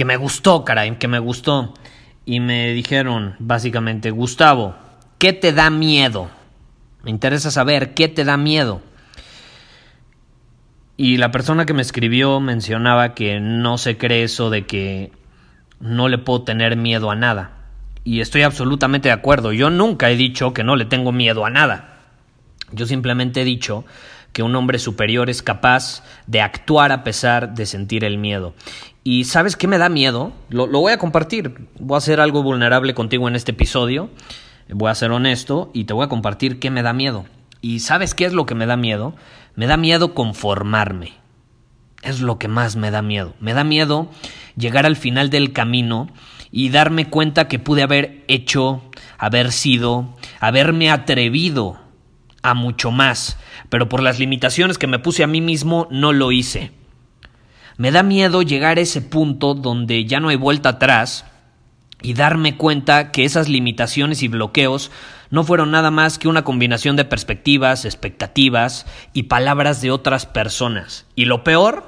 que me gustó, caray, que me gustó. Y me dijeron, básicamente, Gustavo, ¿qué te da miedo? Me interesa saber, ¿qué te da miedo? Y la persona que me escribió mencionaba que no se cree eso de que no le puedo tener miedo a nada. Y estoy absolutamente de acuerdo. Yo nunca he dicho que no le tengo miedo a nada. Yo simplemente he dicho que un hombre superior es capaz de actuar a pesar de sentir el miedo. ¿Y sabes qué me da miedo? Lo, voy a compartir. Voy a hacer algo vulnerable contigo en este episodio. Voy a ser honesto y te voy a compartir qué me da miedo. ¿Y sabes qué es lo que me da miedo? Me da miedo conformarme. Es lo que más me da miedo. Me da miedo llegar al final del camino y darme cuenta que pude haber hecho, haber sido, haberme atrevido a mucho más, pero por las limitaciones que me puse a mí mismo no lo hice. Me da miedo llegar a ese punto donde ya no hay vuelta atrás y darme cuenta que esas limitaciones y bloqueos no fueron nada más que una combinación de perspectivas, expectativas y palabras de otras personas. Y lo peor,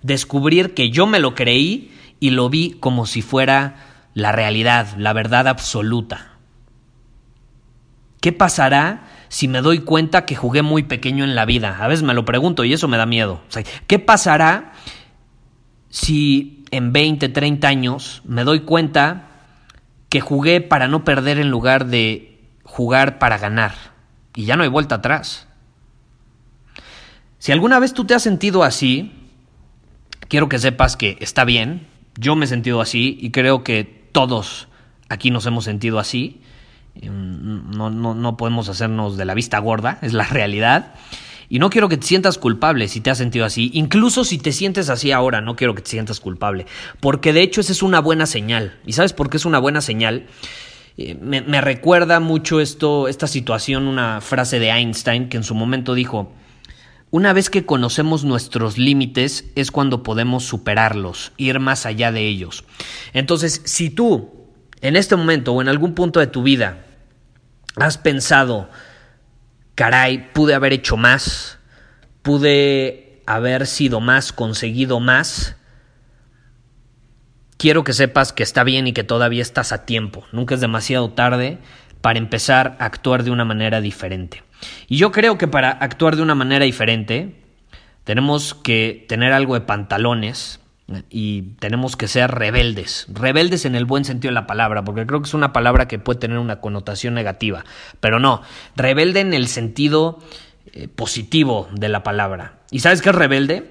descubrir que yo me lo creí y lo vi como si fuera la realidad, la verdad absoluta. ¿Qué pasará si me doy cuenta que jugué muy pequeño en la vida? A veces me lo pregunto y eso me da miedo. ¿Qué pasará si en 20, 30 años me doy cuenta que jugué para no perder en lugar de jugar para ganar? Y ya no hay vuelta atrás. Si alguna vez tú te has sentido así, quiero que sepas que está bien. Yo me he sentido así y creo que todos aquí nos hemos sentido así. No, no, no, podemos hacernos de la vista gorda, es la realidad. Y no quiero que te sientas culpable si te has sentido así. Incluso si te sientes así ahora, no quiero que te sientas culpable. Porque de hecho esa es una buena señal. ¿Y sabes por qué es una buena señal? Eh, me, me recuerda mucho esto, esta situación, una frase de Einstein que en su momento dijo, una vez que conocemos nuestros límites es cuando podemos superarlos, ir más allá de ellos. Entonces, si tú en este momento o en algún punto de tu vida has pensado, caray, pude haber hecho más, pude haber sido más, conseguido más, quiero que sepas que está bien y que todavía estás a tiempo. Nunca es demasiado tarde para empezar a actuar de una manera diferente. Y yo creo que para actuar de una manera diferente tenemos que tener algo de pantalones y tenemos que ser rebeldes, rebeldes en el buen sentido de la palabra, porque creo que es una palabra que puede tener una connotación negativa, pero no, rebelde en el sentido eh, positivo de la palabra. ¿Y sabes qué es rebelde?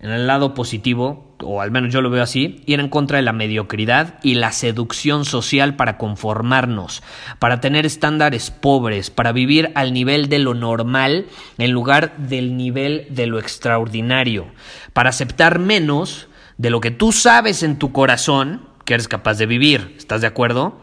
En el lado positivo, o al menos yo lo veo así, ir en contra de la mediocridad y la seducción social para conformarnos, para tener estándares pobres, para vivir al nivel de lo normal en lugar del nivel de lo extraordinario, para aceptar menos de lo que tú sabes en tu corazón que eres capaz de vivir. ¿Estás de acuerdo?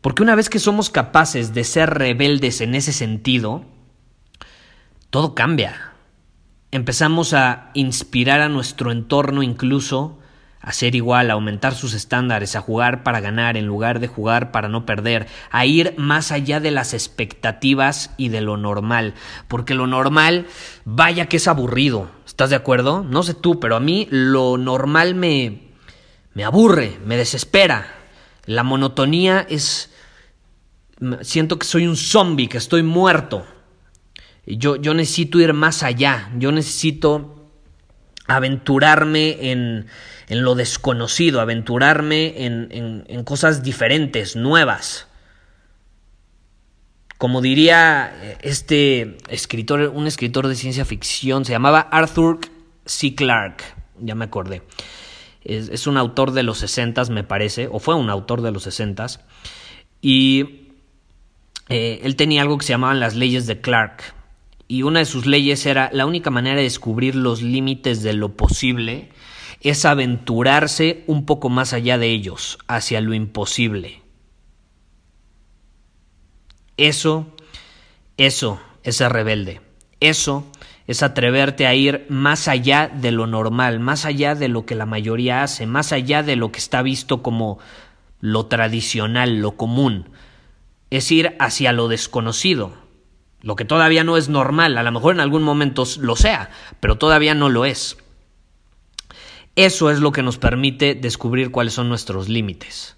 Porque una vez que somos capaces de ser rebeldes en ese sentido, todo cambia empezamos a inspirar a nuestro entorno incluso a ser igual, aumentar sus estándares, a jugar para ganar en lugar de jugar para no perder, a ir más allá de las expectativas y de lo normal, porque lo normal, vaya que es aburrido, ¿estás de acuerdo? No sé tú, pero a mí lo normal me me aburre, me desespera. La monotonía es siento que soy un zombie, que estoy muerto. Yo, yo necesito ir más allá, yo necesito aventurarme en, en lo desconocido, aventurarme en, en, cosas diferentes, nuevas. Como diría eh, este escritor, un escritor de ciencia ficción, se llamaba Arthur C. Clarke, ya me acordé. Es, un autor de los 60, me parece, o fue un autor de los 60. Y eh, él tenía algo que se llamaban las leyes de Clarke y una de sus leyes era la única manera de descubrir los límites de lo posible es aventurarse un poco más allá de ellos, hacia lo imposible. Eso, eso es ser rebelde. Eso es atreverte a ir más allá de lo normal, más allá de lo que la mayoría hace, más allá de lo que está visto como lo tradicional, lo común. Es ir hacia lo desconocido, lo que todavía no es normal, a lo mejor en algún momento lo sea, pero todavía no lo es. Eso es lo que nos permite descubrir cuáles son nuestros límites.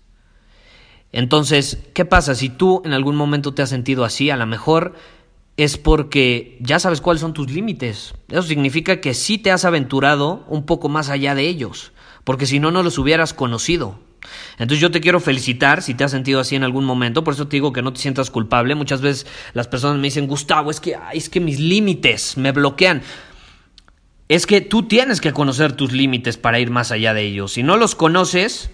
Entonces, ¿qué pasa? Si tú en algún momento te has sentido así, a lo mejor es porque ya sabes cuáles son tus límites. Eso significa que sí te has aventurado un poco más allá de ellos, porque si no, no los hubieras conocido. Entonces yo te quiero felicitar si te has sentido así en algún momento, por eso te digo que no te sientas culpable. Muchas veces las personas me dicen, Gustavo, es que, es que mis límites me bloquean. Es que tú tienes que conocer tus límites para ir más allá de ellos. Si no los conoces,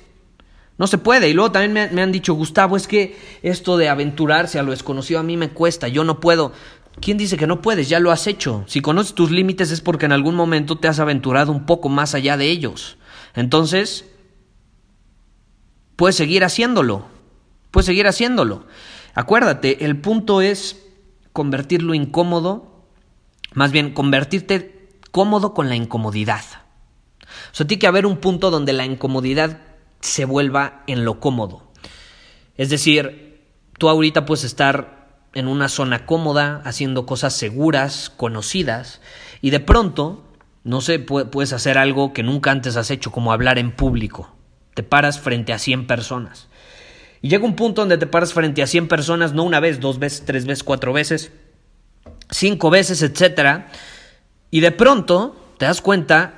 no se puede. Y luego también me, me han dicho, Gustavo, es que esto de aventurarse a lo desconocido a mí me cuesta, yo no puedo. ¿Quién dice que no puedes? Ya lo has hecho. Si conoces tus límites es porque en algún momento te has aventurado un poco más allá de ellos. Entonces, puedes seguir haciéndolo. Puedes seguir haciéndolo. Acuérdate, el punto es convertirlo incómodo, más bien convertirte cómodo con la incomodidad. O sea, tiene que haber un punto donde la incomodidad se vuelva en lo cómodo. Es decir, tú ahorita puedes estar en una zona cómoda, haciendo cosas seguras, conocidas, y de pronto, no sé, puedes hacer algo que nunca antes has hecho, como hablar en público te paras frente a 100 personas. Y llega un punto donde te paras frente a 100 personas, no una vez, dos veces, tres veces, cuatro veces, cinco veces, etc. Y de pronto te das cuenta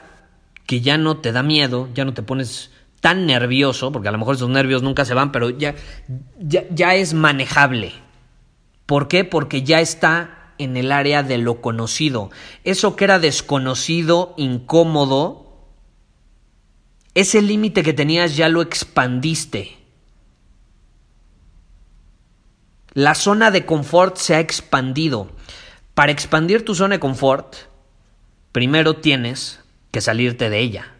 que ya no te da miedo, ya no te pones tan nervioso, porque a lo mejor esos nervios nunca se van, pero ya, ya, ya es manejable. ¿Por qué? Porque ya está en el área de lo conocido. Eso que era desconocido, incómodo, ese límite que tenías ya lo expandiste. La zona de confort se ha expandido. Para expandir tu zona de confort, primero tienes que salirte de ella.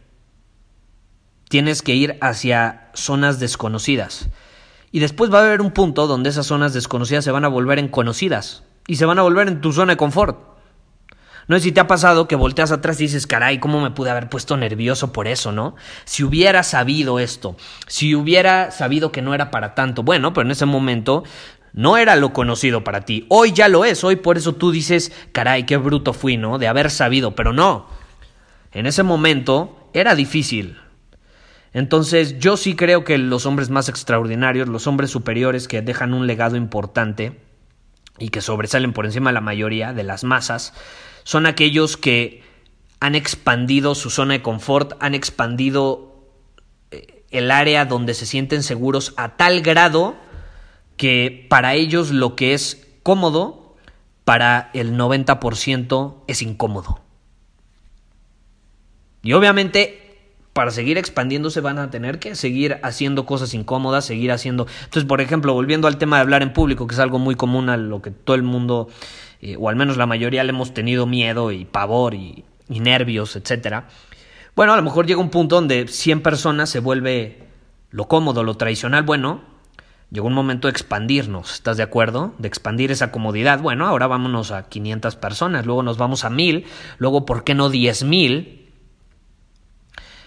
Tienes que ir hacia zonas desconocidas. Y después va a haber un punto donde esas zonas desconocidas se van a volver en conocidas. Y se van a volver en tu zona de confort. No sé si te ha pasado que volteas atrás y dices, caray, ¿cómo me pude haber puesto nervioso por eso, no? Si hubiera sabido esto, si hubiera sabido que no era para tanto, bueno, pero en ese momento no era lo conocido para ti. Hoy ya lo es, hoy por eso tú dices, caray, qué bruto fui, ¿no? De haber sabido, pero no. En ese momento era difícil. Entonces yo sí creo que los hombres más extraordinarios, los hombres superiores que dejan un legado importante y que sobresalen por encima de la mayoría de las masas, son aquellos que han expandido su zona de confort, han expandido eh, el área donde se sienten seguros a tal grado que para ellos lo que es cómodo, para el 90% es incómodo. Y obviamente para seguir expandiéndose van a tener que seguir haciendo cosas incómodas, seguir haciendo... Entonces, por ejemplo, volviendo al tema de hablar en público, que es algo muy común a lo que todo el mundo eh, o al menos la mayoría le hemos tenido miedo y pavor y, nervios, etc. Bueno, a lo mejor llega un punto donde 100 personas se vuelve lo cómodo, lo tradicional, bueno, llegó un momento de expandirnos, ¿estás de acuerdo? De expandir esa comodidad. Bueno, ahora vámonos a 500 personas, luego nos vamos a 1000, luego, ¿por qué no 10.000?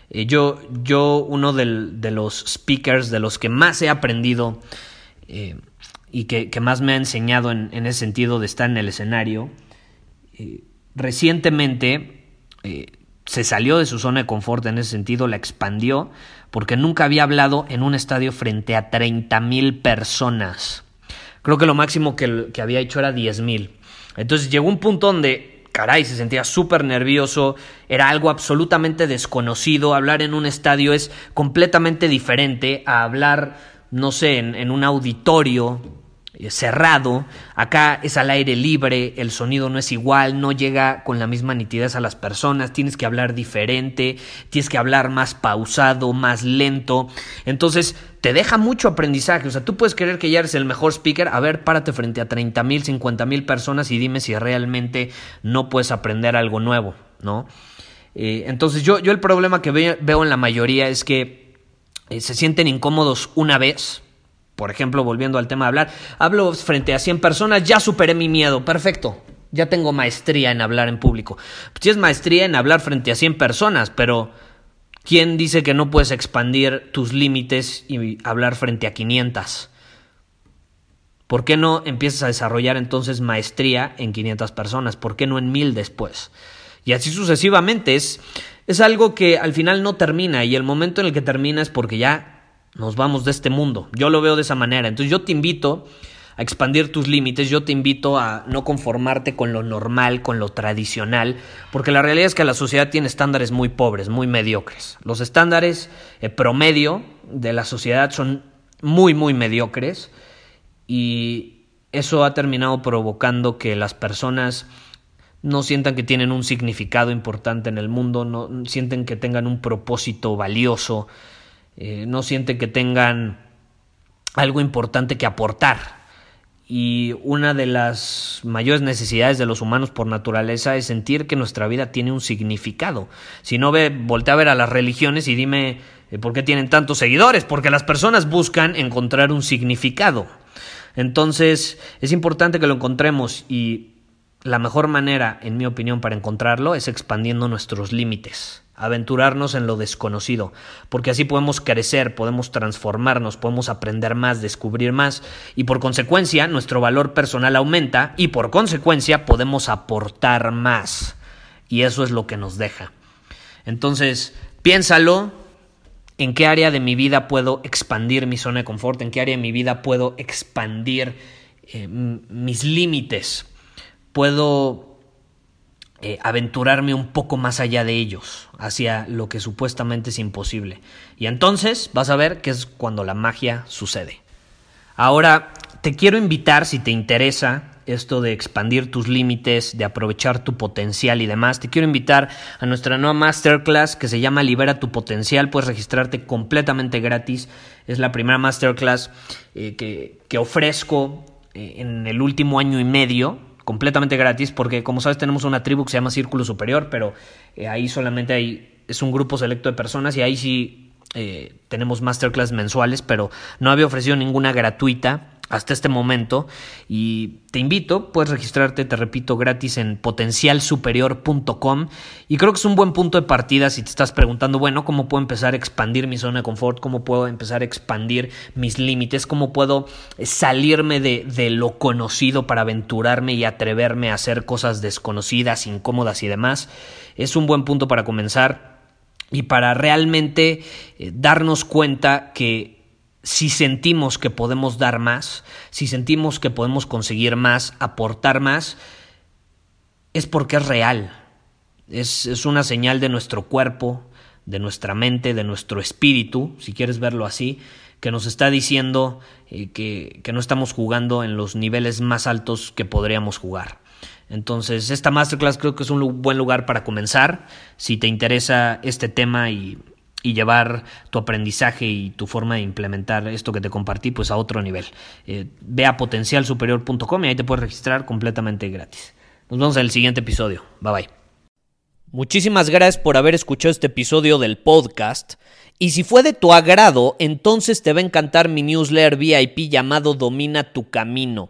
Eh, yo, yo, uno de los speakers, de los que más he aprendido eh, y que, más me ha enseñado en, ese sentido de estar en el escenario. Eh, recientemente se salió de su zona de confort en ese sentido, la expandió, porque nunca había hablado en un estadio frente a 30 mil personas. Creo que lo máximo que, que había hecho era 10 mil. Entonces llegó un punto donde caray, se sentía súper nervioso, era algo absolutamente desconocido, hablar en un estadio es completamente diferente a hablar, no sé, en, en un auditorio cerrado, acá es al aire libre, el sonido no es igual, no llega con la misma nitidez a las personas, tienes que hablar diferente, tienes que hablar más pausado, más lento, entonces te deja mucho aprendizaje, o sea, tú puedes creer que ya eres el mejor speaker, a ver, párate frente a 30 mil, 50 mil personas y dime si realmente no puedes aprender algo nuevo, ¿no? Eh, entonces yo, yo el problema que veo en la mayoría es que eh, se sienten incómodos una vez, por ejemplo, volviendo al tema de hablar, hablo frente a 100 personas, ya superé mi miedo, perfecto. Ya tengo maestría en hablar en público. Sí es maestría en hablar frente a 100 personas, pero ¿quién dice que no puedes expandir tus límites y hablar frente a 500? ¿Por qué no empiezas a desarrollar entonces maestría en 500 personas? ¿Por qué no en 1000 después? Y así sucesivamente. Es, es algo que al final no termina y el momento en el que termina es porque ya nos vamos de este mundo. Yo lo veo de esa manera. Entonces yo te invito a expandir tus límites, yo te invito a no conformarte con lo normal, con lo tradicional, porque la realidad es que la sociedad tiene estándares muy pobres, muy mediocres. Los estándares eh, promedio de la sociedad son muy, muy mediocres y eso ha terminado provocando que las personas no sientan que tienen un significado importante en el mundo, no sienten que tengan un propósito valioso, eh, no sienten que tengan algo importante que aportar. Y una de las mayores necesidades de los humanos por naturaleza es sentir que nuestra vida tiene un significado. Si no ve, voltea a ver a las religiones y dime eh, por qué tienen tantos seguidores, porque las personas buscan encontrar un significado. Entonces, es importante que lo encontremos y la mejor manera, en mi opinión, para encontrarlo es expandiendo nuestros límites aventurarnos en lo desconocido, porque así podemos crecer, podemos transformarnos, podemos aprender más, descubrir más, y por consecuencia nuestro valor personal aumenta y por consecuencia podemos aportar más. Y eso es lo que nos deja. Entonces, piénsalo, en qué área de mi vida puedo expandir mi zona de confort, en qué área de mi vida puedo expandir eh, mis límites, puedo eh, aventurarme un poco más allá de ellos, hacia lo que supuestamente es imposible. Y entonces vas a ver que es cuando la magia sucede. Ahora, te quiero invitar, si te interesa esto de expandir tus límites, de aprovechar tu potencial y demás, te quiero invitar a nuestra nueva masterclass que se llama Libera tu potencial. Puedes registrarte completamente gratis. Es la primera masterclass eh, que, que, ofrezco eh, en el último año y medio completamente gratis porque como sabes tenemos una tribu que se llama Círculo Superior, pero eh, ahí solamente hay, es un grupo selecto de personas y ahí sí eh, tenemos masterclass mensuales, pero no había ofrecido ninguna gratuita hasta este momento y te invito, puedes registrarte, te repito, gratis en potencialsuperior.com y creo que es un buen punto de partida si te estás preguntando, bueno, ¿cómo puedo empezar a expandir mi zona de confort? ¿Cómo puedo empezar a expandir mis límites? ¿Cómo puedo salirme de, lo conocido para aventurarme y atreverme a hacer cosas desconocidas, incómodas y demás? Es un buen punto para comenzar y para realmente eh, darnos cuenta que si sentimos que podemos dar más, si sentimos que podemos conseguir más, aportar más, es porque es real. Es, es, una señal de nuestro cuerpo, de nuestra mente, de nuestro espíritu, si quieres verlo así, que nos está diciendo eh, que, que no estamos jugando en los niveles más altos que podríamos jugar. Entonces, esta masterclass creo que es un buen lugar para comenzar. Si te interesa este tema y y llevar tu aprendizaje y tu forma de implementar esto que te compartí pues a otro nivel. Eh, ve a potencialsuperior.com y ahí te puedes registrar completamente gratis. Nos vemos en el siguiente episodio. Bye bye. Muchísimas gracias por haber escuchado este episodio del podcast. Y si fue de tu agrado, entonces te va a encantar mi newsletter VIP llamado Domina tu Camino.